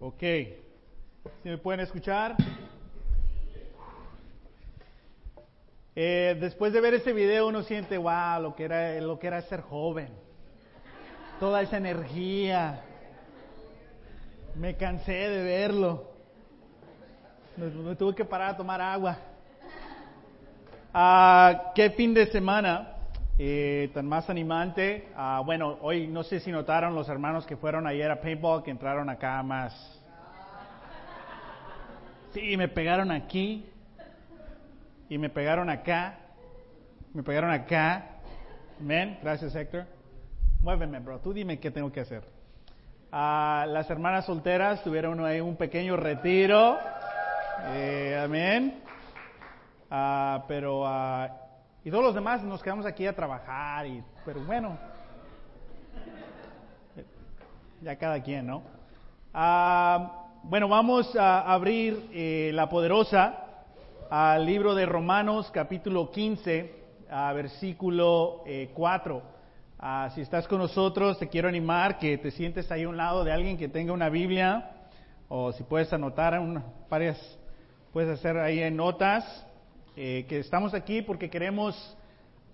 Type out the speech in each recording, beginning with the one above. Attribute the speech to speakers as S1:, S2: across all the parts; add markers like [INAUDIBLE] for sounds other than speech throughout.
S1: Ok. ¿Sí me pueden escuchar? Eh, después de ver este video uno siente, wow, lo que era, lo que era ser joven. Toda esa energía. Me cansé de verlo. Me, me tuve que parar a tomar agua. Ah, ¿Qué fin de semana? Eh, tan más animante. Ah, bueno, hoy no sé si notaron los hermanos que fueron ayer a paintball, que entraron acá más. Sí, me pegaron aquí. Y me pegaron acá. Me pegaron acá. Amén. Gracias, Héctor. Muéveme, bro. Tú dime qué tengo que hacer. Ah, las hermanas solteras tuvieron ahí un pequeño retiro. Eh, amén. Ah, pero y todos los demás nos quedamos aquí a trabajar, y, pero bueno, ya cada quien, ¿no? Ah, bueno, vamos a abrir eh, la poderosa al libro de Romanos capítulo 15, a versículo 4. Eh, ah, si estás con nosotros, te quiero animar que te sientes ahí a un lado de alguien que tenga una Biblia, o si puedes anotar varias, puedes hacer ahí en notas. Eh, que estamos aquí porque queremos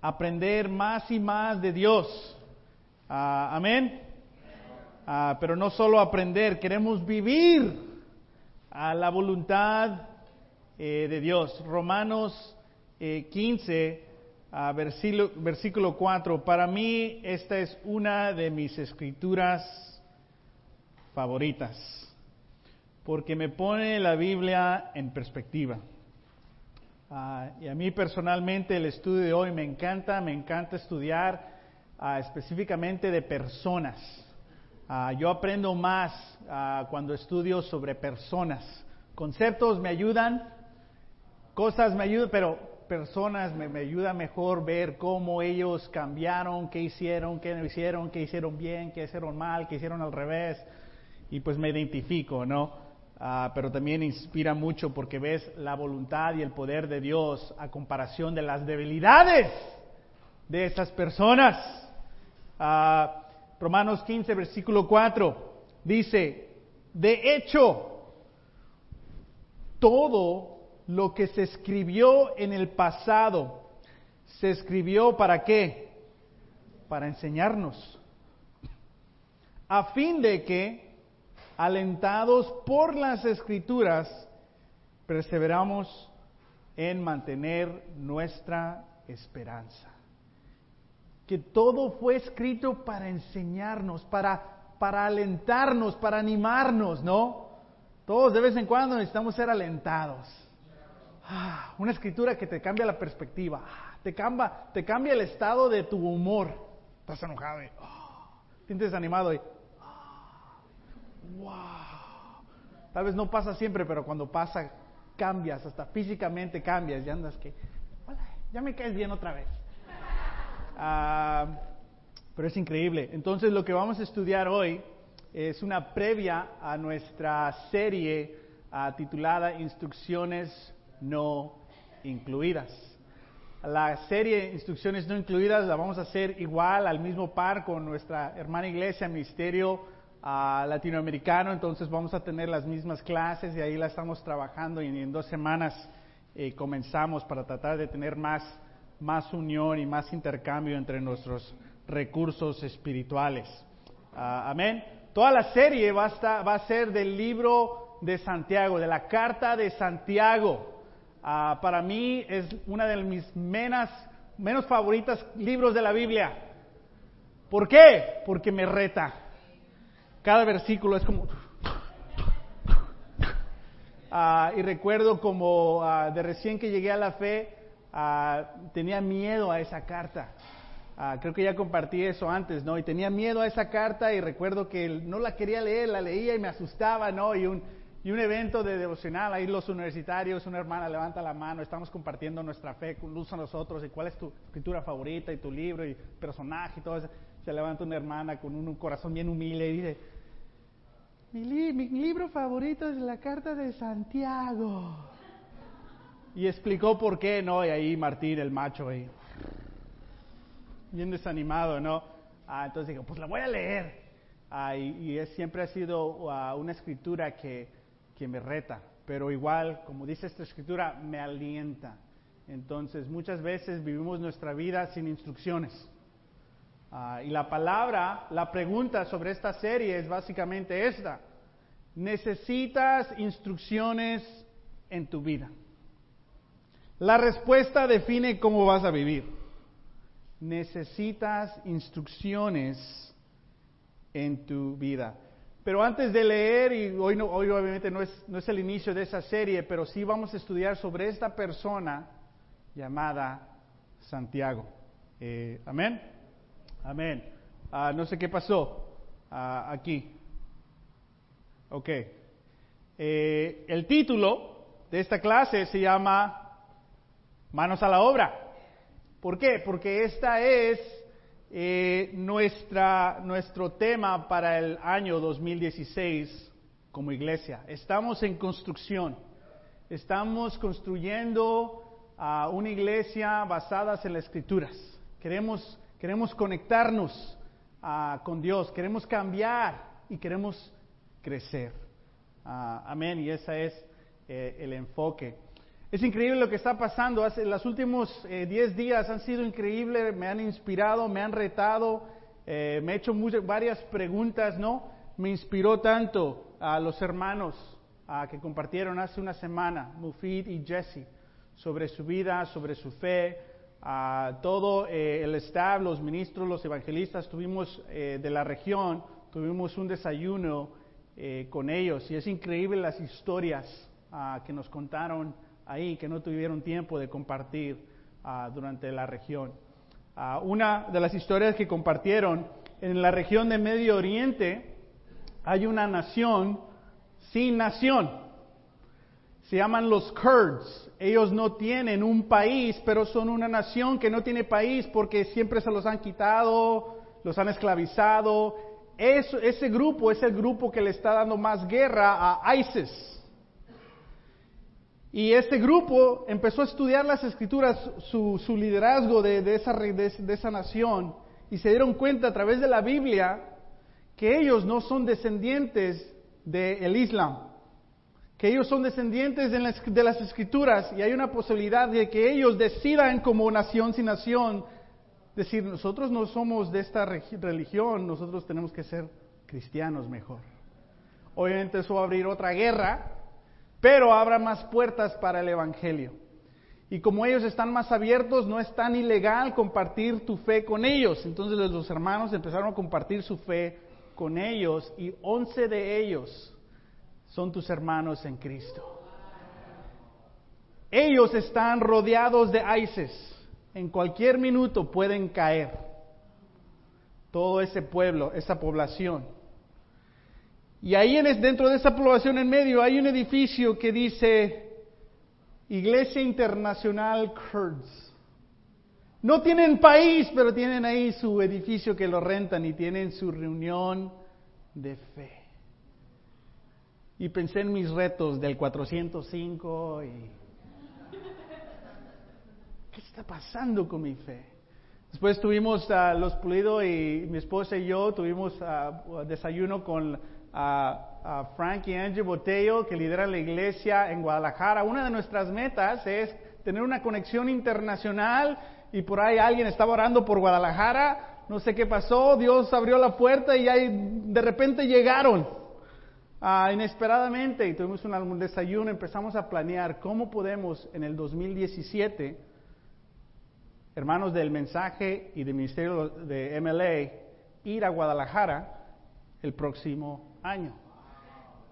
S1: aprender más y más de Dios. Ah, amén. Ah, pero no solo aprender, queremos vivir a la voluntad eh, de Dios. Romanos 15, eh, versículo, versículo 4. Para mí esta es una de mis escrituras favoritas, porque me pone la Biblia en perspectiva. Ah, y a mí personalmente el estudio de hoy me encanta, me encanta estudiar ah, específicamente de personas. Ah, yo aprendo más cuando estudio sobre personas. Conceptos me ayudan, cosas me ayudan, pero personas me, me ayuda mejor ver cómo ellos cambiaron, qué hicieron, qué no hicieron, qué hicieron bien, qué hicieron mal, qué hicieron al revés. Y pues me identifico, ¿no? Ah, pero también inspira mucho porque ves la voluntad y el poder de Dios a comparación de las debilidades de esas personas. Ah, Romanos 15, versículo 4, dice, de hecho, todo lo que se escribió en el pasado, se escribió para qué? Para enseñarnos, a fin de que alentados por las escrituras, perseveramos en mantener nuestra esperanza. Que todo fue escrito para enseñarnos, para, para alentarnos, para animarnos, ¿no? Todos de vez en cuando necesitamos ser alentados. Ah, una escritura que te cambia la perspectiva, ah, te cambia, te cambia el estado de tu humor. Estás enojado y oh, sientes animado wow. Tal vez no pasa siempre, pero cuando pasa, cambias, hasta físicamente cambias, y andas que, ya me caes bien otra vez. Ah, pero es increíble. Entonces lo que vamos a estudiar hoy es una previa a nuestra serie ah, titulada Instrucciones no incluidas. La serie Instrucciones no incluidas la vamos a hacer igual al mismo par con nuestra hermana iglesia, Ministerio latinoamericano, entonces vamos a tener las mismas clases y ahí la estamos trabajando y en dos semanas eh, comenzamos para tratar de tener más, más unión y más intercambio entre nuestros recursos espirituales. Ah, amén. Toda la serie va a, va a ser del libro de Santiago, de la carta de Santiago. Ah, para mí es una de mis menos, menos favoritas libros de la Biblia. ¿Por qué? Porque me reta cada versículo es como... Ah, y recuerdo como ah, de recién que llegué a la fe, ah, tenía miedo a esa carta. creo que ya compartí eso antes, ¿no? Y tenía miedo a esa carta y recuerdo que no la quería leer, la leía y me asustaba, ¿no? Y un, y un evento de devocional, ahí los universitarios, una hermana levanta la mano, estamos compartiendo nuestra fe con luz a nosotros y cuál es tu escritura favorita y tu libro y personaje y todo eso. Se levanta una hermana con un corazón bien humilde y dice, mi, libro favorito es la carta de Santiago. Y explicó por qué, ¿no? Y ahí Martín, el macho, ahí, bien desanimado, ¿no? Ah, entonces digo, pues la voy a leer. Ah, y, y siempre ha sido ah, una escritura que, que me reta, pero igual, como dice esta escritura, me alienta. Entonces, muchas veces vivimos nuestra vida sin instrucciones. Ah, y la palabra, la pregunta sobre esta serie es básicamente esta. ¿Necesitas instrucciones en tu vida? La respuesta define cómo vas a vivir. Necesitas instrucciones en tu vida. Pero antes de leer, y hoy, no, obviamente no es, no es el inicio de esa serie, pero sí vamos a estudiar sobre esta persona llamada Santiago. Eh, amén. Amén. Ah, no sé qué pasó ah, aquí. Ok. Eh, el título de esta clase se llama Manos a la obra. ¿Por qué? Porque esta es eh, nuestra, nuestro tema para el año 2016 como iglesia. Estamos en construcción. Estamos construyendo a una iglesia basada en las escrituras. Queremos, queremos conectarnos ah, con Dios, queremos cambiar y queremos crecer. Ah, amén, y ese es eh, el enfoque. Es increíble lo que está pasando. Hace, los últimos 10 eh, días han sido increíbles, me han inspirado, me han retado, eh, me he hecho varias preguntas, ¿no? Me inspiró tanto a los hermanos que compartieron hace una semana, Mufid y Jesse sobre su vida, sobre su fe. A todo eh, el staff, los ministros, los evangelistas, tuvimos eh, de la región, tuvimos un desayuno eh, con ellos y es increíble las historias ah, que nos contaron ahí, que no tuvieron tiempo de compartir ah, durante la región. Ah, una de las historias que compartieron, en la región de Medio Oriente hay una nación sin nación se llaman los Kurds. Ellos no tienen un país, pero son una nación que no tiene país porque siempre se los han quitado, los han esclavizado. ese grupo es el grupo que le está dando más guerra a ISIS. Y este grupo empezó a estudiar las escrituras, su, liderazgo de, esa, de, esa nación, y se dieron cuenta a través de la Biblia que ellos no son descendientes del Islam que ellos son descendientes de las, escrituras y hay una posibilidad de que ellos decidan como nación sin nación, decir, nosotros no somos de esta religión, nosotros tenemos que ser cristianos mejor. Obviamente eso va a abrir otra guerra, pero habrá más puertas para el Evangelio. Y como ellos están más abiertos, no es tan ilegal compartir tu fe con ellos. Entonces los hermanos empezaron a compartir su fe con ellos y once de ellos son tus hermanos en Cristo. Ellos están rodeados de ISIS. En cualquier minuto pueden caer. Todo ese pueblo, esa población. Y ahí en, dentro de esa población en medio hay un edificio que dice Iglesia Internacional Kurds. No tienen país, pero tienen ahí su edificio que lo rentan y tienen su reunión de fe y pensé en mis retos del 405 y... ¿Qué está pasando con mi fe? Después tuvimos a los Pulido y mi esposa y yo tuvimos desayuno con a Frank y Angie Botello que lideran la iglesia en Guadalajara. Una de nuestras metas es tener una conexión internacional y por ahí alguien estaba orando por Guadalajara, no sé qué pasó, Dios abrió la puerta y ahí de repente llegaron. Ah, inesperadamente tuvimos un desayuno, empezamos a planear cómo podemos en el 2017, hermanos del mensaje y del ministerio de MLA, ir a Guadalajara el próximo año.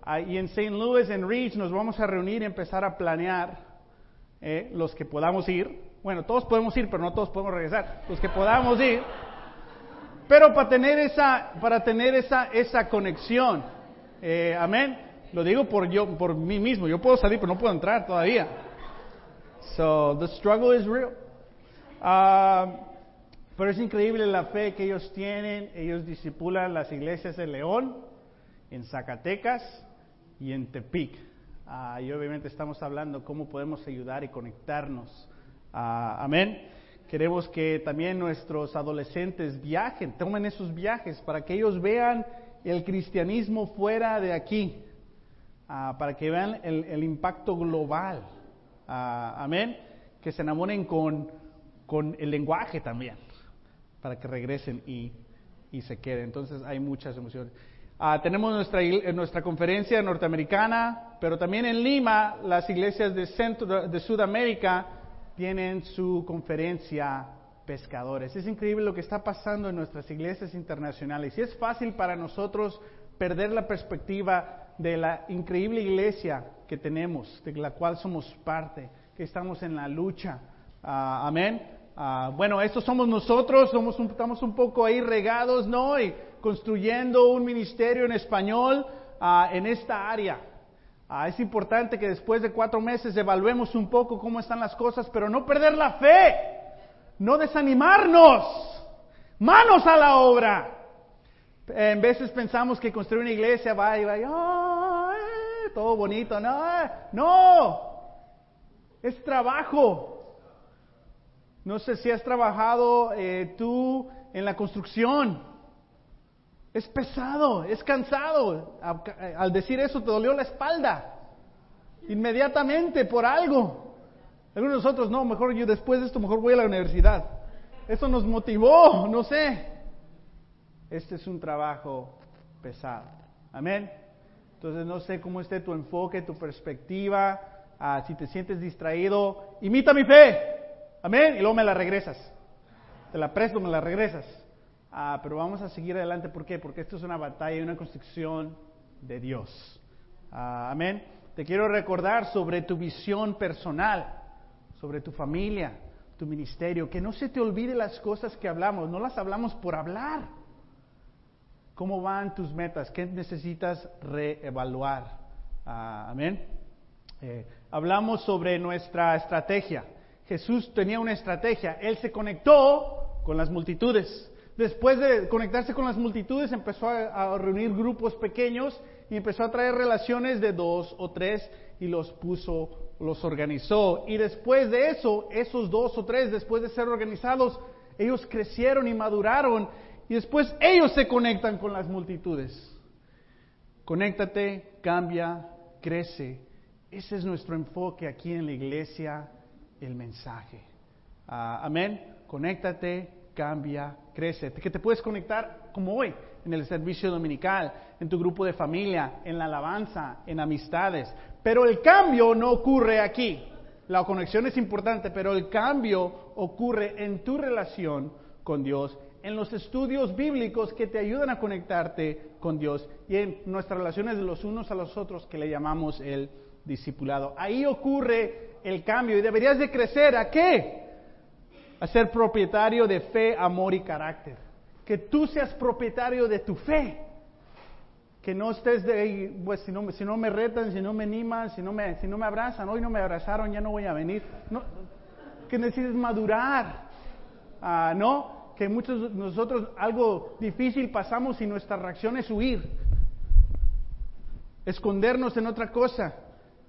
S1: Ah, y en St. Louis, en Reach, nos vamos a reunir y empezar a planear eh, los que podamos ir. Bueno, todos podemos ir, pero no todos podemos regresar. Los que podamos ir. Pero para tener esa, para tener esa, esa conexión. Eh, amén. Lo digo por yo, por mí mismo. Yo puedo salir, pero no puedo entrar todavía. So the struggle is real. Uh, pero es increíble la fe que ellos tienen. Ellos disipulan las iglesias de León, en Zacatecas y en Tepic. Uh, y obviamente estamos hablando cómo podemos ayudar y conectarnos. Uh, amén. Queremos que también nuestros adolescentes viajen, tomen esos viajes para que ellos vean el cristianismo fuera de aquí, ah, para que vean el, impacto global. Ah, amén. Que se enamoren con, con el lenguaje también, para que regresen y, y se queden. Entonces hay muchas emociones. Ah, tenemos nuestra, nuestra conferencia norteamericana, pero también en Lima las iglesias de, centro, de Sudamérica tienen su conferencia pescadores. Es increíble lo que está pasando en nuestras iglesias internacionales. Y es fácil para nosotros perder la perspectiva de la increíble iglesia que tenemos, de la cual somos parte, que estamos en la lucha. Ah, amén. Ah, bueno, estos somos nosotros, estamos un poco ahí regados, ¿no? Y construyendo un ministerio en español ah, en esta área. es importante que después de cuatro meses evaluemos un poco cómo están las cosas, pero no perder la fe no desanimarnos, manos a la obra. En veces pensamos que construir una iglesia va y va, y, todo bonito, no, no, es trabajo. No sé si has trabajado eh, tú en la construcción. Es pesado, es cansado. Al decir eso te dolió la espalda. Inmediatamente por algo. Algunos de nosotros, no, mejor yo después de esto, mejor voy a la universidad. Eso nos motivó, no sé. Este es un trabajo pesado. Amén. Entonces no sé cómo esté tu enfoque, tu perspectiva. Ah, si te sientes distraído, imita mi fe. Amén. Y luego me la regresas. Te la presto, me la regresas. Ah, pero vamos a seguir adelante. ¿Por qué? Porque esto es una batalla y una construcción de Dios. Ah, amén. Te quiero recordar sobre tu visión personal sobre tu familia, tu ministerio, que no se te olvide las cosas que hablamos, no las hablamos por hablar. ¿Cómo van tus metas? ¿Qué necesitas reevaluar? Ah, amén. Eh, hablamos sobre nuestra estrategia. Jesús tenía una estrategia. Él se conectó con las multitudes. Después de conectarse con las multitudes, empezó a, a reunir grupos pequeños y empezó a traer relaciones de dos o tres y los puso los organizó. Y después de eso, esos dos o tres, después de ser organizados, ellos crecieron y maduraron y después ellos se conectan con las multitudes. Conéctate, cambia, crece. Ese es nuestro enfoque aquí en la iglesia, el mensaje. Ah, amén. Conéctate, cambia, crece. Que te puedes conectar como hoy, en el servicio dominical, en tu grupo de familia, en la alabanza, en amistades. Pero el cambio no ocurre aquí. La conexión es importante, pero el cambio ocurre en tu relación con Dios, en los estudios bíblicos que te ayudan a conectarte con Dios y en nuestras relaciones de los unos a los otros que le llamamos el discipulado. Ahí ocurre el cambio y deberías de crecer a qué? A ser propietario de fe, amor y carácter. Que tú seas propietario de tu fe que no estés de pues si no, si no me retan, si no me animan, si no me, si no me abrazan, hoy no me abrazaron, ya no voy a venir. Que necesites madurar, ah, ¿no? Que muchos de nosotros algo difícil pasamos y nuestra reacción es huir, escondernos en otra cosa.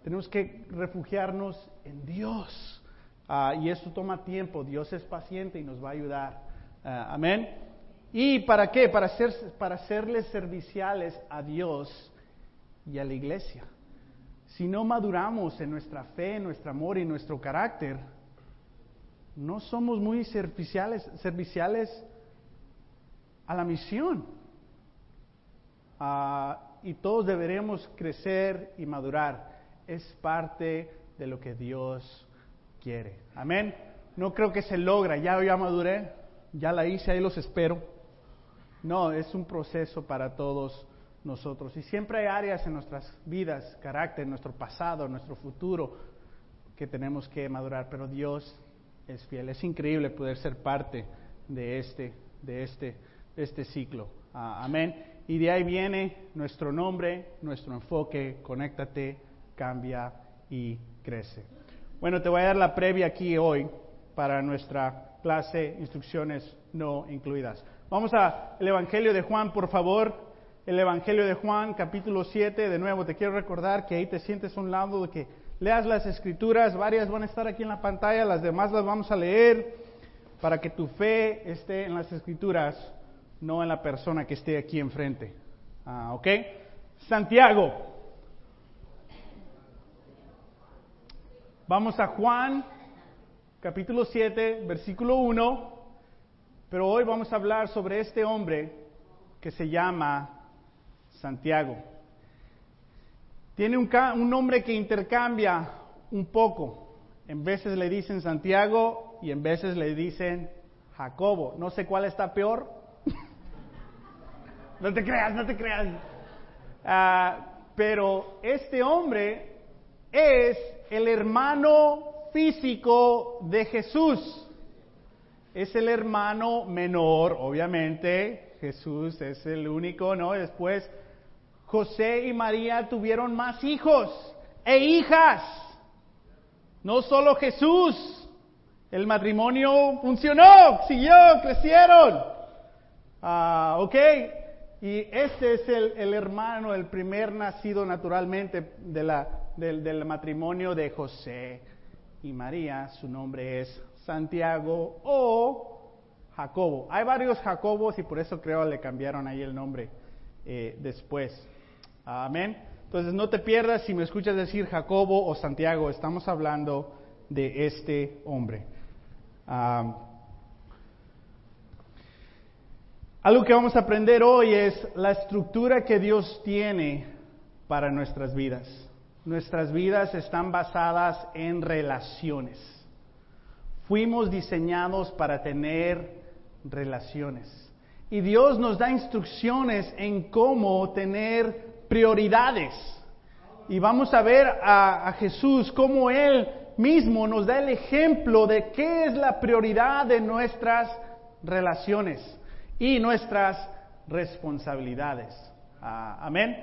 S1: Tenemos que refugiarnos en Dios. Ah, y eso toma tiempo, Dios es paciente y nos va a ayudar. Ah, amén. ¿Y para qué? Para, ser, para serles serviciales a Dios y a la iglesia. Si no maduramos en nuestra fe, nuestro amor y nuestro carácter, no somos muy serviciales, serviciales a la misión. Ah, y todos deberemos crecer y madurar. Es parte de lo que Dios quiere. Amén. No creo que se logra. Ya, ya maduré, ya la hice, ahí los espero. No, es un proceso para todos nosotros. Y siempre hay áreas en nuestras vidas, carácter, nuestro pasado, nuestro futuro, que tenemos que madurar. Pero Dios es fiel. Es increíble poder ser parte de este, de este, este ciclo. Amén. Y de ahí viene nuestro nombre, nuestro enfoque. Conéctate, cambia y crece. Bueno, te voy a dar la previa aquí hoy para nuestra clase, instrucciones no incluidas. Vamos al Evangelio de Juan, por favor. El Evangelio de Juan, capítulo 7. De nuevo, te quiero recordar que ahí te sientes a un lado de que leas las escrituras. Varias van a estar aquí en la pantalla, las demás las vamos a leer para que tu fe esté en las escrituras, no en la persona que esté aquí enfrente. Ah, ¿Ok? Santiago. Vamos a Juan, capítulo 7, versículo 1. Pero hoy vamos a hablar sobre este hombre que se llama Santiago. Tiene un, un nombre que intercambia un poco. En veces le dicen Santiago y en veces le dicen Jacobo. No sé cuál está peor. [LAUGHS] no te creas, no te creas. Ah, pero este hombre es el hermano físico de Jesús. Es el hermano menor, obviamente. Jesús es el único, ¿no? Después José y María tuvieron más hijos e hijas. No solo Jesús. El matrimonio funcionó, siguió, crecieron. Ah, ok. Y este es el, hermano, el primer nacido naturalmente de la, del, del matrimonio de José y María. Su nombre es Santiago o Jacobo. Hay varios Jacobos y por eso creo le cambiaron ahí el nombre eh, después. Amén. Entonces no te pierdas si me escuchas decir Jacobo o Santiago, estamos hablando de este hombre. algo que vamos a aprender hoy es la estructura que Dios tiene para nuestras vidas. Nuestras vidas están basadas en relaciones. Fuimos diseñados para tener relaciones. Y Dios nos da instrucciones en cómo tener prioridades. Y vamos a ver a, Jesús cómo Él mismo nos da el ejemplo de qué es la prioridad de nuestras relaciones y nuestras responsabilidades. Ah, amén.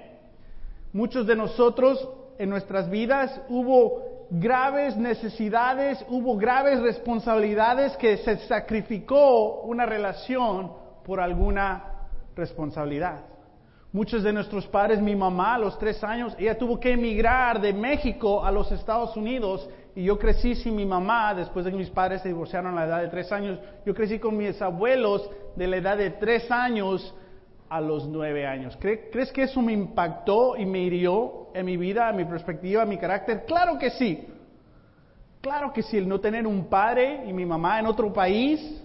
S1: Muchos de nosotros en nuestras vidas hubo graves necesidades, hubo graves responsabilidades que se sacrificó una relación por alguna responsabilidad. Muchos de nuestros padres, mi mamá a los tres años, ella tuvo que emigrar de México a los Estados Unidos y yo crecí sin mi mamá después de que mis padres se divorciaron a la edad de tres años. Yo crecí con mis abuelos de la edad de tres años a los nueve años. ¿Crees que eso me impactó y me hirió en mi vida, en mi perspectiva, en mi carácter? Claro que sí. Claro que sí, el no tener un padre y mi mamá en otro país.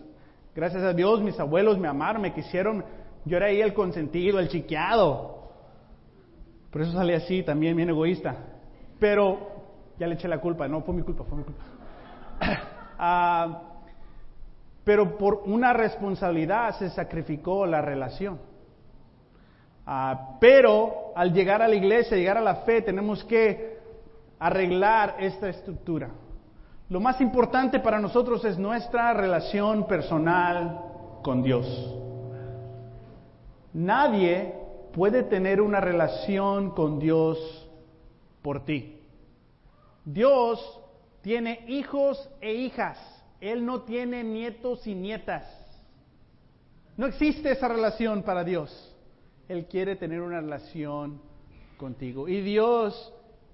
S1: Gracias a Dios, mis abuelos me amaron, me quisieron yo era ahí el consentido, el chiqueado. Por eso salí así, también bien egoísta. Pero ya le eché la culpa, no fue mi culpa, fue mi culpa. [COUGHS] Ah, pero por una responsabilidad se sacrificó la relación. Ah, pero al llegar a la iglesia, llegar a la fe, tenemos que arreglar esta estructura. Lo más importante para nosotros es nuestra relación personal con Dios. Nadie puede tener una relación con Dios por ti. Dios tiene hijos e hijas. Él no tiene nietos y nietas. No existe esa relación para Dios. Él quiere tener una relación contigo. Y Dios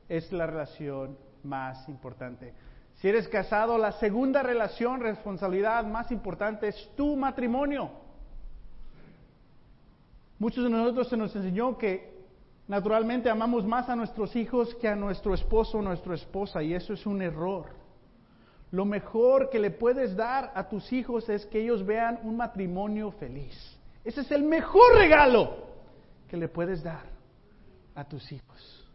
S1: es la relación más importante. Si eres casado, la segunda relación, responsabilidad más importante es tu matrimonio. Muchos de nosotros se nos enseñó que naturalmente amamos más a nuestros hijos que a nuestro esposo o nuestra esposa y eso es un error. Lo mejor que le puedes dar a tus hijos es que ellos vean un matrimonio feliz. Ese es el mejor regalo que le puedes dar a tus hijos.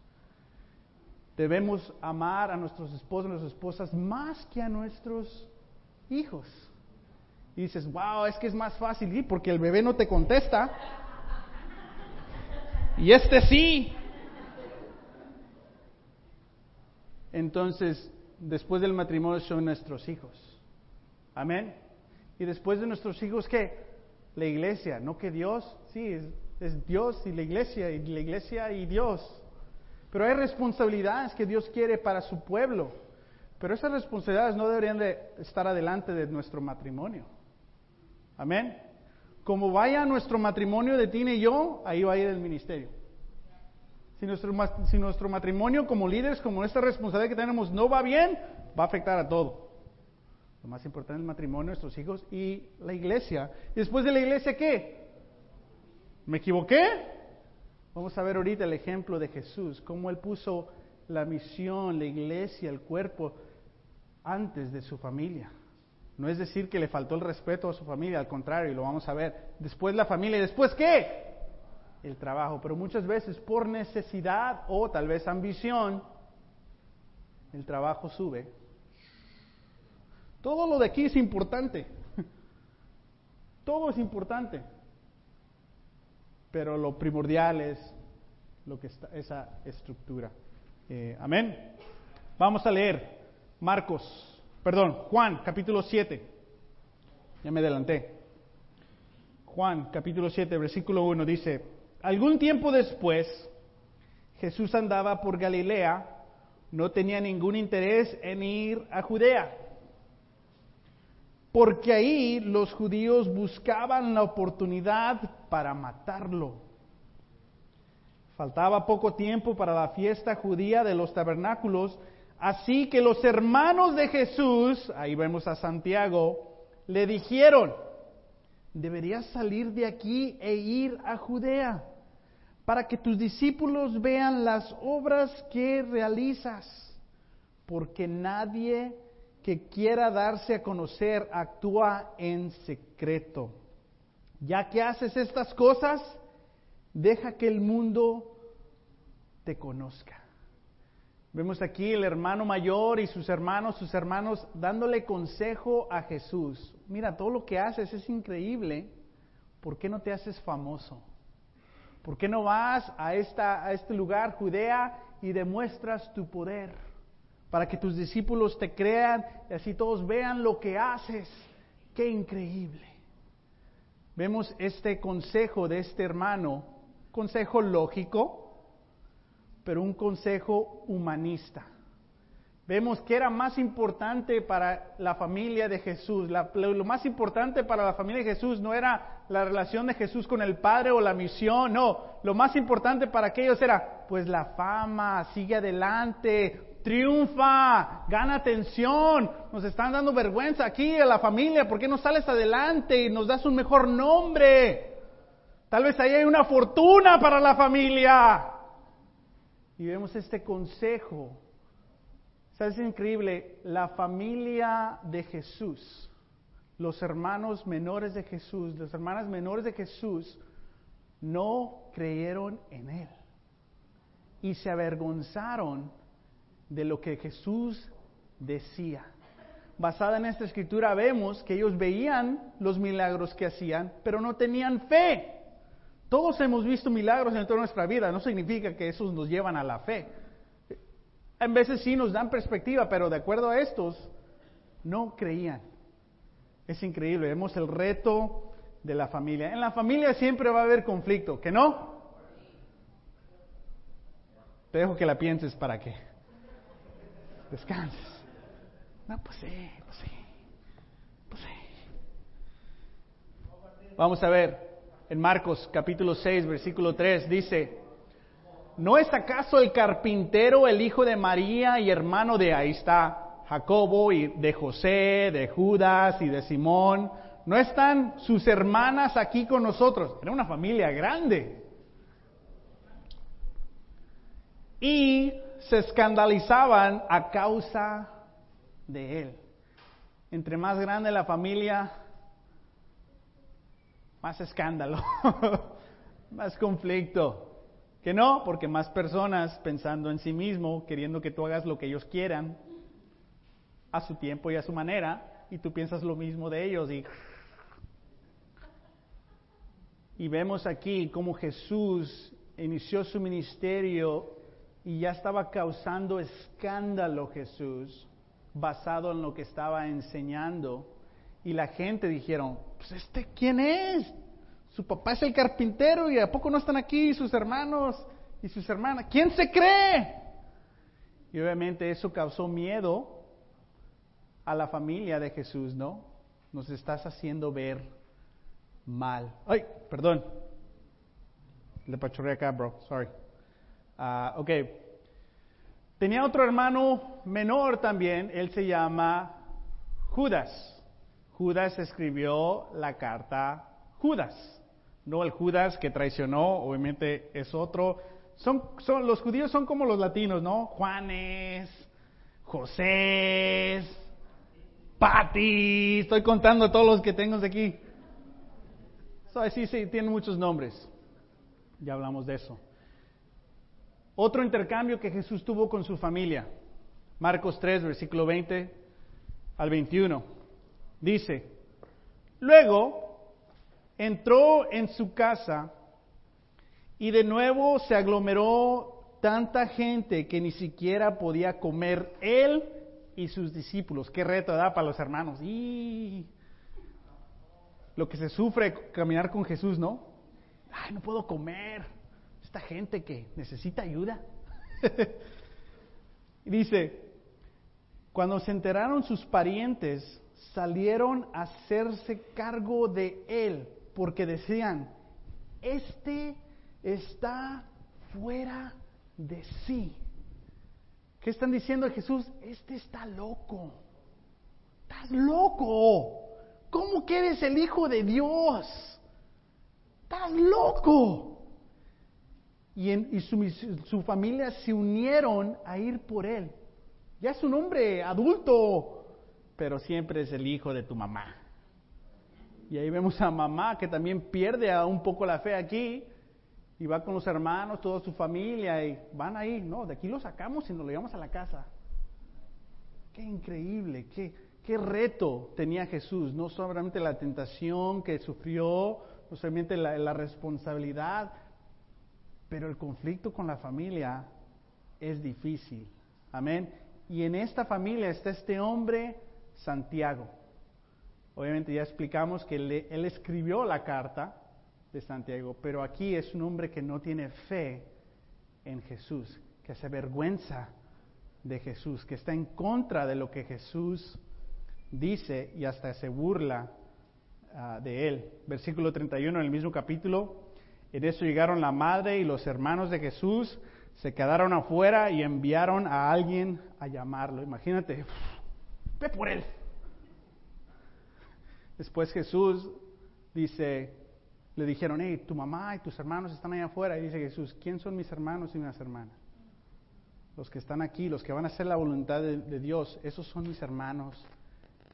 S1: Debemos amar a nuestros esposos y nuestras esposas más que a nuestros hijos. Y dices, wow, es que es más fácil, porque el bebé no te contesta. Y este sí. Entonces, después del matrimonio son nuestros hijos. Amén. Y después de nuestros hijos, ¿qué? La iglesia, no que Dios, sí, es, Dios y la iglesia, y la iglesia y Dios. Pero hay responsabilidades que Dios quiere para su pueblo. Pero esas responsabilidades no deberían de estar adelante de nuestro matrimonio. Amén. Como vaya nuestro matrimonio de Tina y yo, ahí va a ir el ministerio. Si nuestro, si nuestro matrimonio como líderes, como esta responsabilidad que tenemos no va bien, va a afectar a todo. Lo más importante es el matrimonio, nuestros hijos y la iglesia. ¿Y después de la iglesia qué? ¿Me equivoqué? Vamos a ver ahorita el ejemplo de Jesús, cómo Él puso la misión, la iglesia, el cuerpo antes de su familia. No es decir que le faltó el respeto a su familia, al contrario, y lo vamos a ver. Después la familia, ¿y después qué? El trabajo. Pero muchas veces por necesidad o tal vez ambición, el trabajo sube. Todo lo de aquí es importante. [LAUGHS] Todo es importante. Pero lo primordial es lo que está, esa estructura. Eh, amén. Vamos a leer Marcos, perdón, Juan, capítulo 7. Ya me adelanté. Juan, capítulo 7, versículo 1 dice, algún tiempo después, Jesús andaba por Galilea, no tenía ningún interés en ir a Judea, porque ahí los judíos buscaban la oportunidad para matarlo. Faltaba poco tiempo para la fiesta judía de los tabernáculos, así que los hermanos de Jesús, ahí vemos a Santiago, le dijeron, deberías salir de aquí e ir a Judea para que tus discípulos vean las obras que realizas, porque nadie que quiera darse a conocer actúa en secreto. Ya que haces estas cosas, deja que el mundo te conozca. Vemos aquí el hermano mayor y sus hermanos, sus hermanos dándole consejo a Jesús. Mira, todo lo que haces es increíble. ¿Por qué no te haces famoso? ¿Por qué no vas a, esta, a este lugar, Judea, y demuestras tu poder? Para que tus discípulos te crean y así todos vean lo que haces. ¡Qué increíble! Vemos este consejo de este hermano consejo lógico, pero un consejo humanista. Vemos que era más importante para la familia de Jesús. lo más importante para la familia de Jesús no era la relación de Jesús con el Padre o la misión, no. Lo más importante para aquellos era, pues la fama, sigue adelante, triunfa, gana atención. Nos están dando vergüenza aquí a la familia, ¿por qué no sales adelante y nos das un mejor nombre? Tal vez ahí hay una fortuna para la familia. Y vemos este consejo. ¿Sabes? Es increíble. La familia de Jesús, los hermanos menores de Jesús, las hermanas menores de Jesús, no creyeron en Él. Y se avergonzaron de lo que Jesús decía. Basada en esta escritura vemos que ellos veían los milagros que hacían, pero no tenían fe. Todos hemos visto milagros en toda nuestra vida, no significa que esos nos llevan a la fe. En veces sí nos dan perspectiva, pero de acuerdo a estos, no creían. Es increíble, vemos el reto de la familia. En la familia siempre va a haber conflicto, ¿que no? Te dejo que la pienses para que descanses. No, pues sí, pues sí, pues sí. Vamos a ver, en Marcos capítulo 6, versículo 3, dice, ¿no es acaso el carpintero el hijo de María y hermano de, ahí está, Jacobo y de José, de Judas y de Simón? ¿No están sus hermanas aquí con nosotros? Era una familia grande. Y se escandalizaban a causa de él. Entre más grande la familia, más escándalo, [LAUGHS] más conflicto. Que no, porque más personas pensando en sí mismo, queriendo que tú hagas lo que ellos quieran, a su tiempo y a su manera, y tú piensas lo mismo de ellos y... Y vemos aquí cómo Jesús inició su ministerio y ya estaba causando escándalo Jesús, basado en lo que estaba enseñando. Y la gente dijeron, pues este, ¿quién es? Su papá es el carpintero y ¿a poco no están aquí sus hermanos y sus hermanas? ¿Quién se cree? Y obviamente eso causó miedo a la familia de Jesús, ¿no? Nos estás haciendo ver mal. Ay, perdón. Le pachorré acá, bro. Sorry. Ah, ok. Tenía otro hermano menor también. Él se llama Judas. Judas escribió la carta Judas. no el Judas que traicionó, obviamente es otro. Son, son, los judíos son como los latinos, ¿no? Juanes, José, Pati, estoy contando todos los que tengo de aquí. sí, sí, tienen muchos nombres. Ya hablamos de eso. Otro intercambio que Jesús tuvo con su familia. Marcos 3, versículo 20 al 21. Dice, luego entró en su casa y de nuevo se aglomeró tanta gente que ni siquiera podía comer él y sus discípulos. Qué reto da para los hermanos. Y lo que se sufre caminar con Jesús, ¿no? Ay, no puedo comer gente que necesita ayuda. [LAUGHS] dice, cuando se enteraron sus parientes, salieron a hacerse cargo de él, porque decían, este está fuera de sí. ¿Qué están diciendo a Jesús? Este está loco. Estás loco. ¿Cómo que eres el Hijo de Dios? Estás loco y, su, familia se unieron a ir por él. Ya es un hombre adulto, pero siempre es el hijo de tu mamá. Y ahí vemos a mamá que también pierde un poco la fe aquí y va con los hermanos, toda su familia y van ahí, no, de aquí lo sacamos y nos lo llevamos a la casa. Qué increíble, qué, qué reto tenía Jesús, no solamente la tentación que sufrió, no solamente la responsabilidad, pero el conflicto con la familia es difícil. Amén. Y en esta familia está este hombre, Santiago. Obviamente ya explicamos que él, escribió la carta de Santiago, pero aquí es un hombre que no tiene fe en Jesús, que se avergüenza de Jesús, que está en contra de lo que Jesús dice y hasta se burla ah, de él. Versículo 31 en el mismo capítulo. En eso llegaron la madre y los hermanos de Jesús, se quedaron afuera y enviaron a alguien a llamarlo. Imagínate, ve por él. Después Jesús dice, le dijeron, hey, tu mamá y tus hermanos están ahí afuera. Y dice Jesús, ¿quién son mis hermanos y mis hermanas? Los que están aquí, los que van a hacer la voluntad de, de Dios, esos son mis hermanos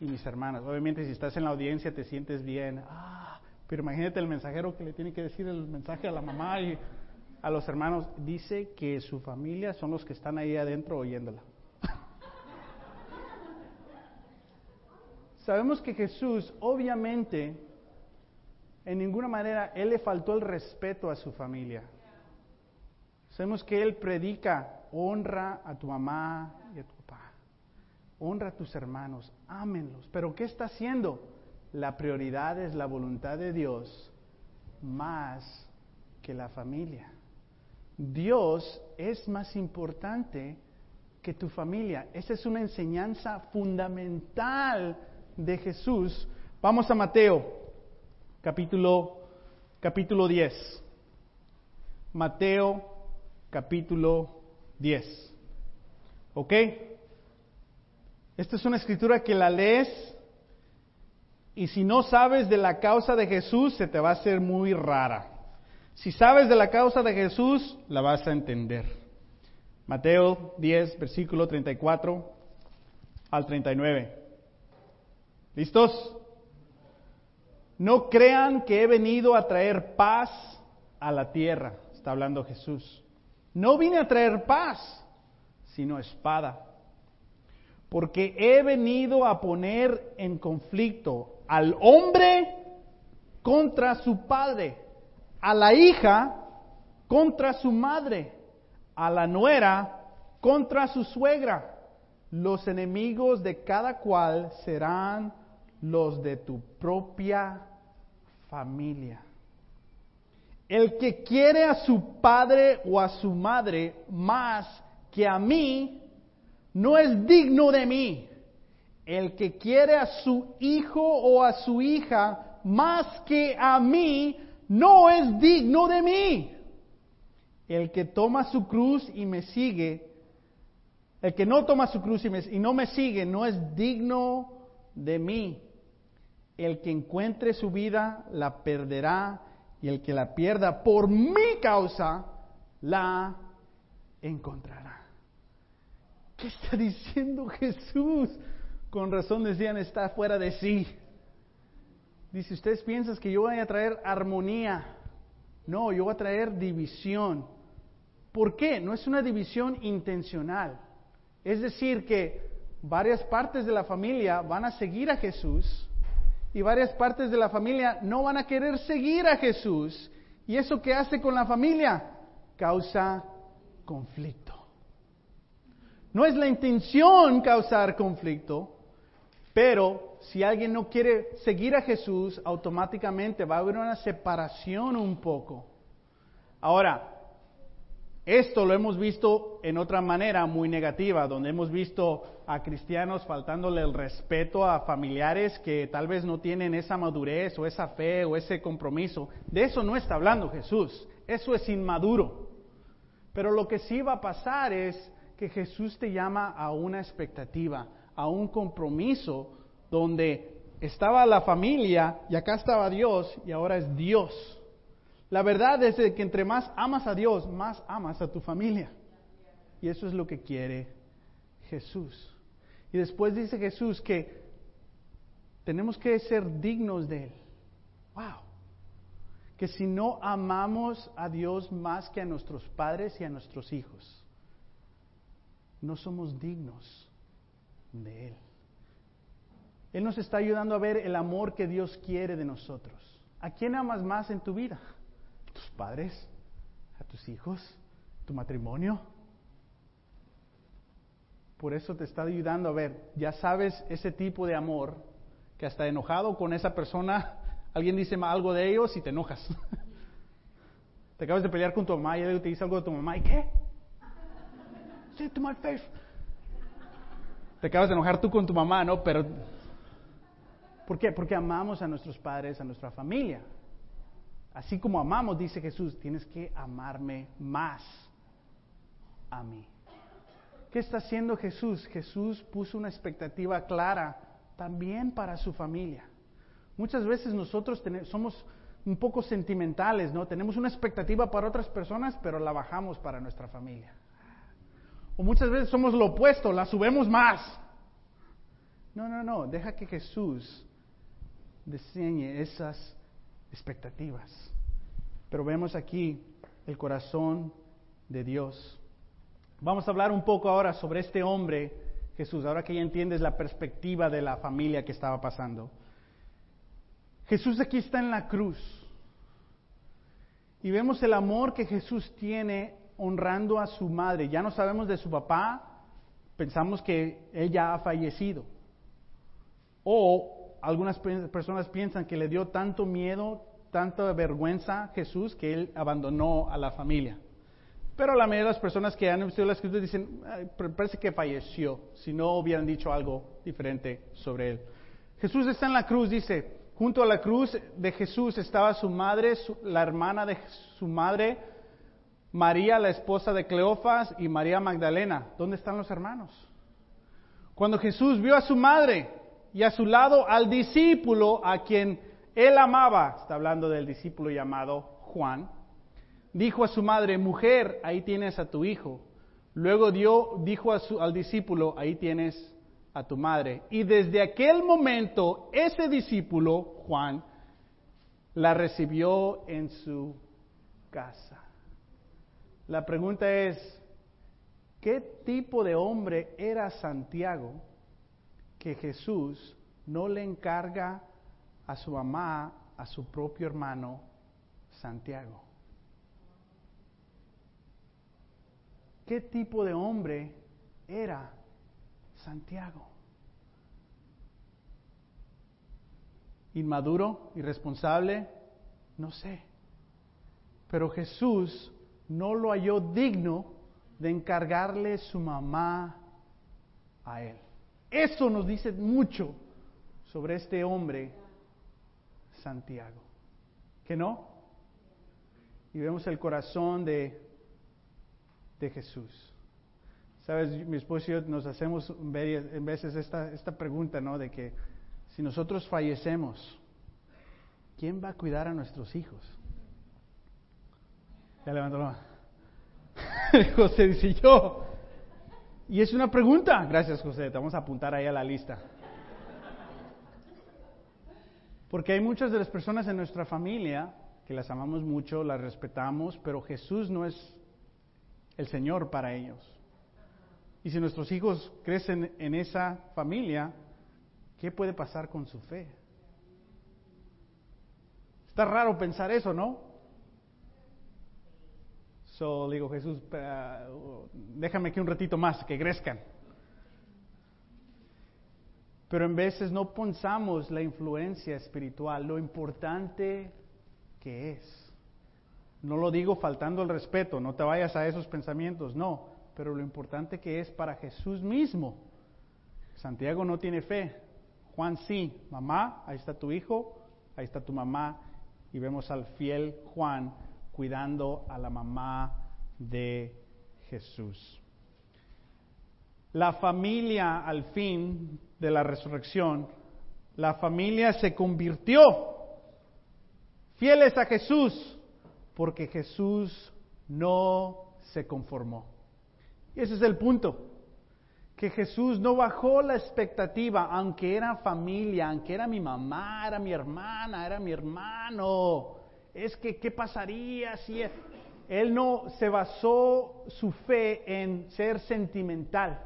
S1: y mis hermanas. Obviamente si estás en la audiencia te sientes bien. Ah, pero imagínate el mensajero que le tiene que decir el mensaje a la mamá y a los hermanos. Dice que su familia son los que están ahí adentro oyéndola. [LAUGHS] Sabemos que Jesús, obviamente, en ninguna manera, Él le faltó el respeto a su familia. Sabemos que Él predica, honra a tu mamá y a tu papá. Honra a tus hermanos, ámenlos. Pero ¿qué está haciendo? La prioridad es la voluntad de Dios más que la familia. Dios es más importante que tu familia. Esa es una enseñanza fundamental de Jesús. Vamos a Mateo, capítulo, capítulo 10. Mateo, capítulo 10. ¿Ok? Esta es una escritura que la lees y si no sabes de la causa de Jesús, se te va a hacer muy rara. Si sabes de la causa de Jesús, la vas a entender. Mateo 10, versículo 34 al 39. ¿Listos? No crean que he venido a traer paz a la tierra, está hablando Jesús. No vine a traer paz, sino espada. Porque he venido a poner en conflicto al hombre contra su padre, a la hija contra su madre, a la nuera contra su suegra. Los enemigos de cada cual serán los de tu propia familia. El que quiere a su padre o a su madre más que a mí, no es digno de mí. El que quiere a su hijo o a su hija más que a mí, no es digno de mí. El que toma su cruz y me sigue, el que no toma su cruz y, y no me sigue, no es digno de mí. El que encuentre su vida la perderá, y el que la pierda por mi causa, la encontrará. ¿Qué está diciendo Jesús? Con razón decían, está fuera de sí. Dice, ustedes piensan que yo voy a traer armonía. No, yo voy a traer división. ¿Por qué? No es una división intencional. Es decir, que varias partes de la familia van a seguir a Jesús y varias partes de la familia no van a querer seguir a Jesús. ¿Y eso qué hace con la familia? Causa conflicto. No es la intención causar conflicto, pero si alguien no quiere seguir a Jesús, automáticamente va a haber una separación un poco. Ahora, esto lo hemos visto en otra manera muy negativa, donde hemos visto a cristianos faltándole el respeto a familiares que tal vez no tienen esa madurez o esa fe o ese compromiso. De eso no está hablando Jesús, eso es inmaduro. Pero lo que sí va a pasar es que Jesús te llama a una expectativa, a un compromiso donde estaba la familia y acá estaba Dios y ahora es Dios. La verdad es que entre más amas a Dios, más amas a tu familia. Y eso es lo que quiere Jesús. Y después dice Jesús que tenemos que ser dignos de Él. ¡Wow! Que si no amamos a Dios más que a nuestros padres y a nuestros hijos, no somos dignos de Él. Él nos está ayudando a ver el amor que Dios quiere de nosotros. ¿A quién amas más en tu vida? tus padres, a tus hijos, tu matrimonio. Por eso te está ayudando a ver, ya sabes ese tipo de amor que hasta enojado con esa persona, alguien dice algo de ellos y te enojas. [LAUGHS] Te acabas de pelear con tu mamá y te dice algo de tu mamá y ¿qué? Say to my face. Te acabas de enojar tú con tu mamá, ¿no? Pero ¿por qué? Porque amamos a nuestros padres, a nuestra familia. Así como amamos, dice Jesús, tienes que amarme más a mí. ¿Qué está haciendo Jesús? Jesús puso una expectativa clara también para su familia. Muchas veces nosotros somos un poco sentimentales, ¿no? Tenemos una expectativa para otras personas, pero la bajamos para nuestra familia. O muchas veces somos lo opuesto, la subemos más. No, no, no, deja que Jesús diseñe esas expectativas. Pero vemos aquí el corazón de Dios. Vamos a hablar un poco ahora sobre este hombre, Jesús, ahora que ya entiendes la perspectiva de la familia que estaba pasando. Jesús aquí está en la cruz. Y vemos el amor que Jesús tiene honrando a su madre. Ya no sabemos de su papá, pensamos que él ya ha fallecido. O algunas personas piensan que le dio tanto miedo, tanta vergüenza Jesús que él abandonó a la familia. Pero la mayoría de las personas que han estudiado la escritura dicen, parece que falleció, si no hubieran dicho algo diferente sobre él. Jesús está en la cruz, dice, junto a la cruz de Jesús estaba su madre, la hermana de su madre, María, la esposa de Cleofas, y María Magdalena. ¿Dónde están los hermanos? Cuando Jesús vio a su madre, y a su lado al discípulo a quien él amaba, está hablando del discípulo llamado Juan, dijo a su madre, mujer, ahí tienes a tu hijo. Luego dijo al discípulo, ahí tienes a tu madre. Y desde aquel momento, ese discípulo, Juan, la recibió en su casa. La pregunta es, ¿qué tipo de hombre era Santiago? que Jesús no le encarga a su mamá, a su propio hermano Santiago. ¿Qué tipo de hombre era Santiago? ¿Inmaduro? ¿Irresponsable? No sé. Pero Jesús no lo halló digno de encargarle su mamá a él. Eso nos dice mucho sobre este hombre, Santiago. ¿Que no? Y vemos el corazón de, de Jesús. Sabes, mi esposo y yo nos hacemos en veces esta, esta pregunta, ¿no? De que si nosotros fallecemos, ¿quién va a cuidar a nuestros hijos? Ya levantó la mano. [LAUGHS] José dice yo. Y es una pregunta. Gracias, José. Te vamos a apuntar ahí a la lista. Porque hay muchas de las personas en nuestra familia que las amamos mucho, las respetamos, pero Jesús no es el Señor para ellos. Y si nuestros hijos crecen en esa familia, ¿qué puede pasar con su fe? Está raro pensar eso, ¿no? So, digo, Jesús, déjame aquí un ratito más, que crezcan. Pero en veces no pensamos la influencia espiritual, lo importante que es. No lo digo faltando el respeto, no te vayas a esos pensamientos, no, pero lo importante que es para Jesús mismo. Santiago no tiene fe, Juan sí, mamá, ahí está tu hijo, ahí está tu mamá, y vemos al fiel Juan cuidando a la mamá de Jesús. La familia al fin de la resurrección, la familia se convirtió fieles a Jesús porque Jesús no se conformó. Y ese es el punto que Jesús no bajó la expectativa, aunque era familia, aunque era mi mamá, era mi hermana, era mi hermano. Es que, ¿qué pasaría si él, no se basó su fe en ser sentimental?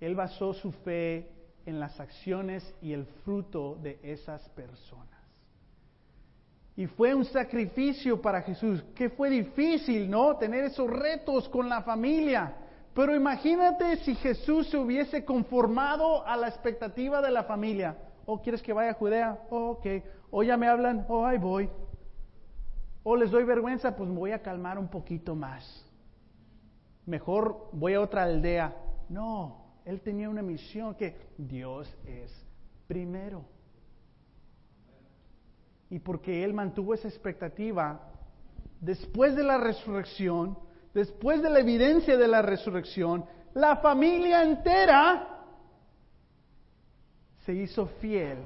S1: Él basó su fe en las acciones y el fruto de esas personas. Y fue un sacrificio para Jesús, que fue difícil, ¿no? Tener esos retos con la familia. Pero imagínate si Jesús se hubiese conformado a la expectativa de la familia. Oh, ¿quieres que vaya a Judea? Oh, ok. O ya me hablan, oh, ahí voy. O les doy vergüenza, pues me voy a calmar un poquito más. Mejor voy a otra aldea. No, él tenía una misión que Dios es primero. Y porque él mantuvo esa expectativa, después de la resurrección, después de la evidencia de la resurrección, la familia entera se hizo fiel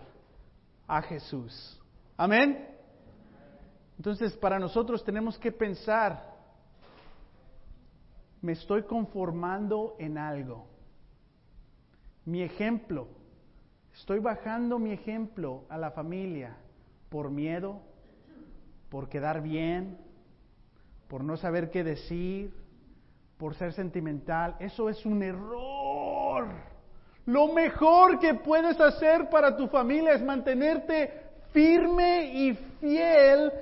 S1: a Jesús. Amén. Entonces, para nosotros tenemos que pensar, me estoy conformando en algo. Mi ejemplo, estoy bajando mi ejemplo a la familia por miedo, por quedar bien, por no saber qué decir, por ser sentimental. Eso es un error. Lo mejor que puedes hacer para tu familia es mantenerte firme y fiel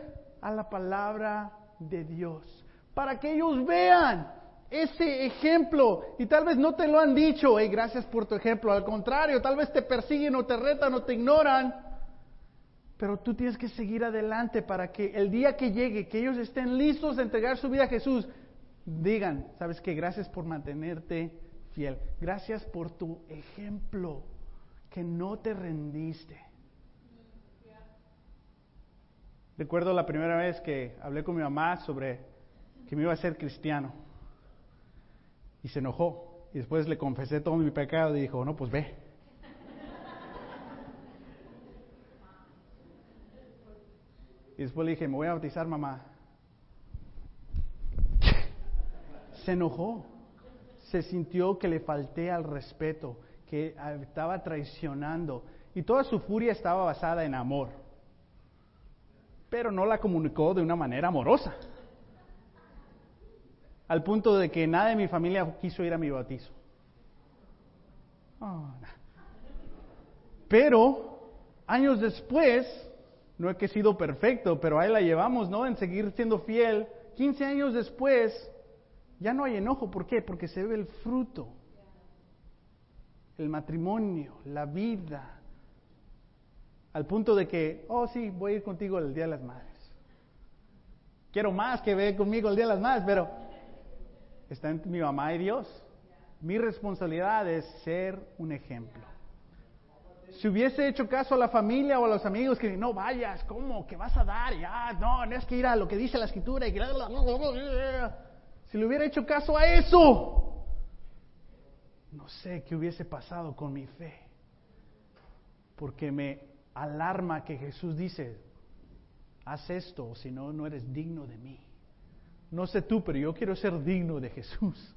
S1: a la palabra de Dios, para que ellos vean ese ejemplo. Y tal vez no te lo han dicho, hey, gracias por tu ejemplo, al contrario, tal vez te persiguen o te retan o te ignoran, pero tú tienes que seguir adelante para que el día que llegue, que ellos estén listos de entregar su vida a Jesús, digan, sabes que gracias por mantenerte fiel, gracias por tu ejemplo, que no te rendiste. Recuerdo la primera vez que hablé con mi mamá sobre que me iba a ser cristiano y se enojó y después le confesé todo mi pecado y dijo, no, pues ve. Y después le dije, me voy a bautizar, mamá. Se enojó. Se sintió que le falté al respeto, que estaba traicionando. Y toda su furia estaba basada en amor. Pero no la comunicó de una manera amorosa. Al punto de que nada de mi familia quiso ir a mi bautizo. Oh, Pero años después, no es que he sido perfecto, pero ahí la llevamos, ¿no? En seguir siendo fiel. 15 años después, ya no hay enojo. ¿Por qué? Porque se ve el fruto. El matrimonio, la vida. Al punto de que, oh sí, voy a ir contigo el Día de las Madres. Quiero más que ve conmigo el Día de las Madres, pero está en mi mamá y Dios. Mi responsabilidad es ser un ejemplo si hubiese hecho caso a la familia o a los amigos que no vayas, ¿cómo? ¿Qué vas a dar? Ya, no, no es que ir a lo que dice la escritura y que... Si le hubiera hecho caso a eso, no sé qué hubiese pasado con mi fe. Porque me alarma que Jesús dice, haz esto, si no, no eres digno de mí. No sé tú, pero yo quiero ser digno de Jesús.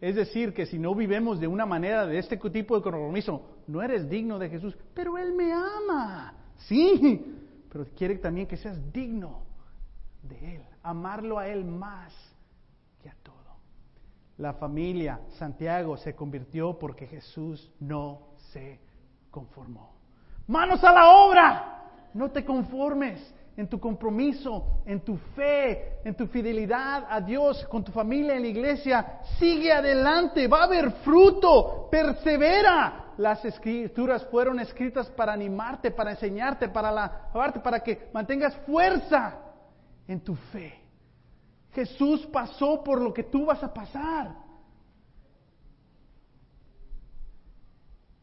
S1: Es decir, que si no vivemos de una manera de este tipo de compromiso, no eres digno de Jesús, pero Él me ama. Sí, pero quiere también que seas digno de Él, amarlo a Él más. La familia Santiago se convirtió porque Jesús no se conformó. Manos a la obra, no te conformes en tu compromiso, en tu fe, en tu fidelidad a Dios, con tu familia en la iglesia. Sigue adelante, va a haber fruto, persevera. Las escrituras fueron escritas para animarte, para enseñarte, para alabarte, para que mantengas fuerza en tu fe. Jesús pasó por lo que tú vas a pasar.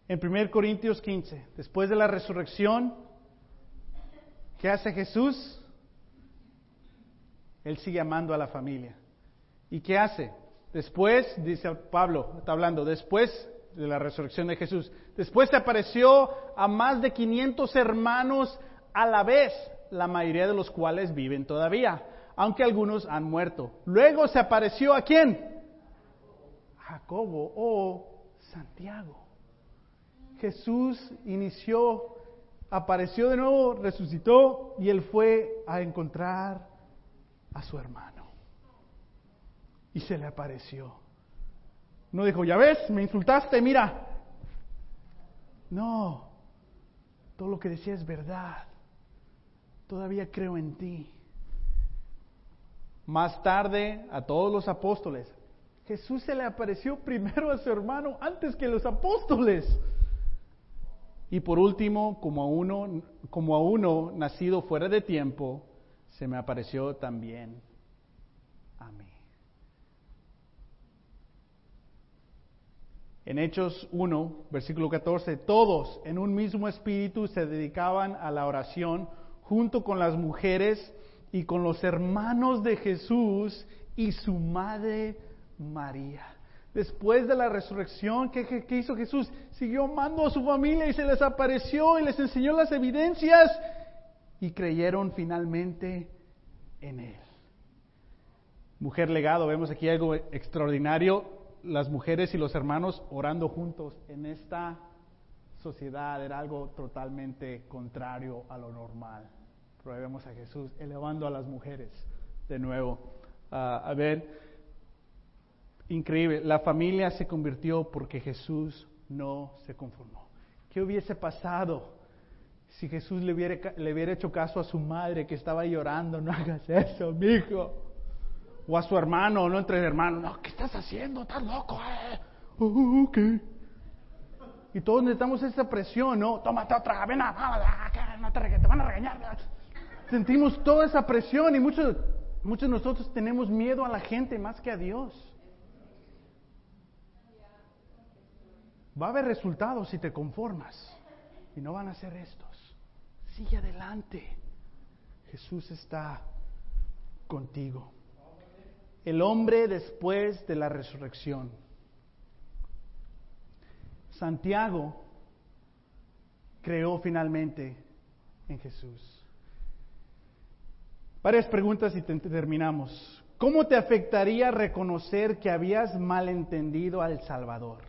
S1: En 1 Corintios 15, después de la resurrección, ¿Qué hace Jesús? Él sigue amando a la familia. ¿Y qué hace? Después, dice Pablo, está hablando, después de la resurrección de Jesús, después se apareció a más de 500 hermanos a la vez, la mayoría de los cuales viven todavía, aunque algunos han muerto. Luego se apareció a quién? Jacobo o Santiago. Jesús inició apareció de nuevo, resucitó y él fue a encontrar a su hermano. Y se le apareció. No dijo, ya ves, me insultaste, mira. No, todo lo que decía es verdad. Todavía creo en ti. Más tarde a todos los apóstoles. Jesús se le apareció [LAUGHS] primero a su hermano antes que los apóstoles. Y por último, como a uno, como a uno nacido fuera de tiempo, se me apareció también a mí. En Hechos 1, versículo 14, todos en un mismo espíritu se dedicaban a la oración junto con las mujeres y con los hermanos de Jesús y su madre María después de la resurrección, ¿qué, hizo Jesús? Siguió amando a su familia y se les apareció y les enseñó las evidencias y creyeron finalmente en Él. Mujer legado, vemos aquí algo extraordinario, las mujeres y los hermanos orando juntos en esta sociedad era algo totalmente contrario a lo normal. Pero vemos a Jesús elevando a las mujeres de nuevo. a ver, Increíble, la familia se convirtió porque Jesús no se conformó. ¿Qué hubiese pasado si Jesús le hubiera, le hubiera hecho caso a su madre que estaba llorando? No hagas eso, mi hijo. O a su hermano, no entre hermanos. No, ¿qué estás haciendo? Estás loco. Eh? Oh. Y todos necesitamos esa presión, ¿no? Tómate otra, ven a, no te, te van a regañar. Sentimos toda esa presión y muchos, muchos de nosotros tenemos miedo a la gente más que a Dios. Va a haber resultados si te conformas. Y no van a ser estos. Sigue adelante. Jesús está contigo. El hombre después de la resurrección. Santiago creó finalmente en Jesús. Varias preguntas y terminamos. ¿Cómo te afectaría reconocer que habías malentendido al Salvador?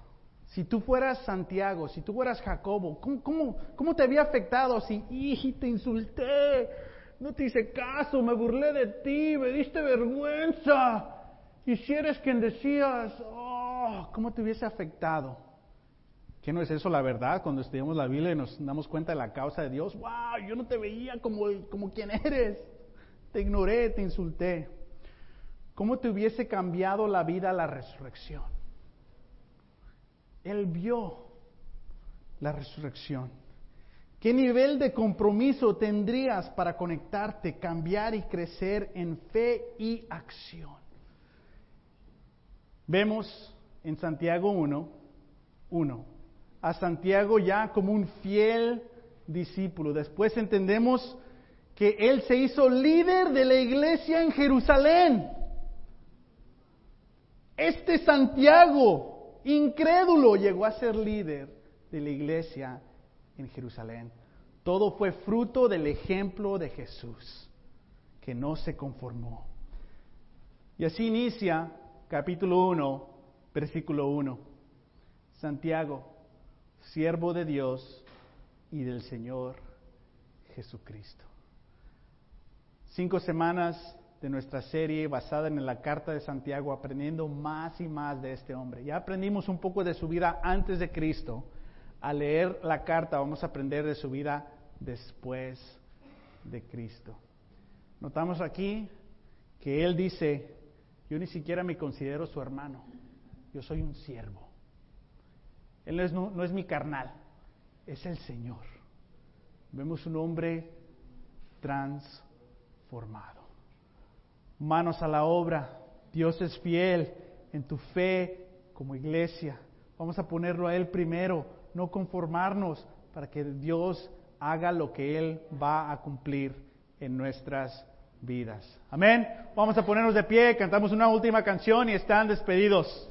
S1: Si tú fueras Santiago, si tú fueras Jacobo, ¿cómo, te había afectado si, y te insulté, no te hice caso, me burlé de ti, me diste vergüenza? Y si eres quien decías, oh, ¿cómo te hubiese afectado? ¿Qué no es eso la verdad? Cuando estudiamos la Biblia y nos damos cuenta de la causa de Dios, wow, yo no te veía como quien eres, te ignoré, te insulté. ¿Cómo te hubiese cambiado la vida la resurrección? Él vio la resurrección. ¿Qué nivel de compromiso tendrías para conectarte, cambiar y crecer en fe y acción? Vemos en Santiago 1, 1, a Santiago ya como un fiel discípulo. Después entendemos que él se hizo líder de la iglesia en Jerusalén. Este Santiago incrédulo, llegó a ser líder de la iglesia en Jerusalén. Todo fue fruto del ejemplo de Jesús, que no se conformó. Y así inicia capítulo 1, versículo 1. Santiago, siervo de Dios y del Señor Jesucristo. Cinco semanas de nuestra serie basada en la carta de Santiago, aprendiendo más y más de este hombre. Ya aprendimos un poco de su vida antes de Cristo. Al leer la carta vamos a aprender de su vida después de Cristo. Notamos aquí que él dice, yo ni siquiera me considero su hermano, yo soy un siervo. Él no es, mi carnal, es el Señor. Vemos un hombre transformado manos a la obra. Dios es fiel en tu fe como iglesia. Vamos a ponerlo a Él primero, no conformarnos para que Dios haga lo que Él va a cumplir en nuestras vidas. Amén. Vamos a ponernos de pie, cantamos una última canción y están despedidos.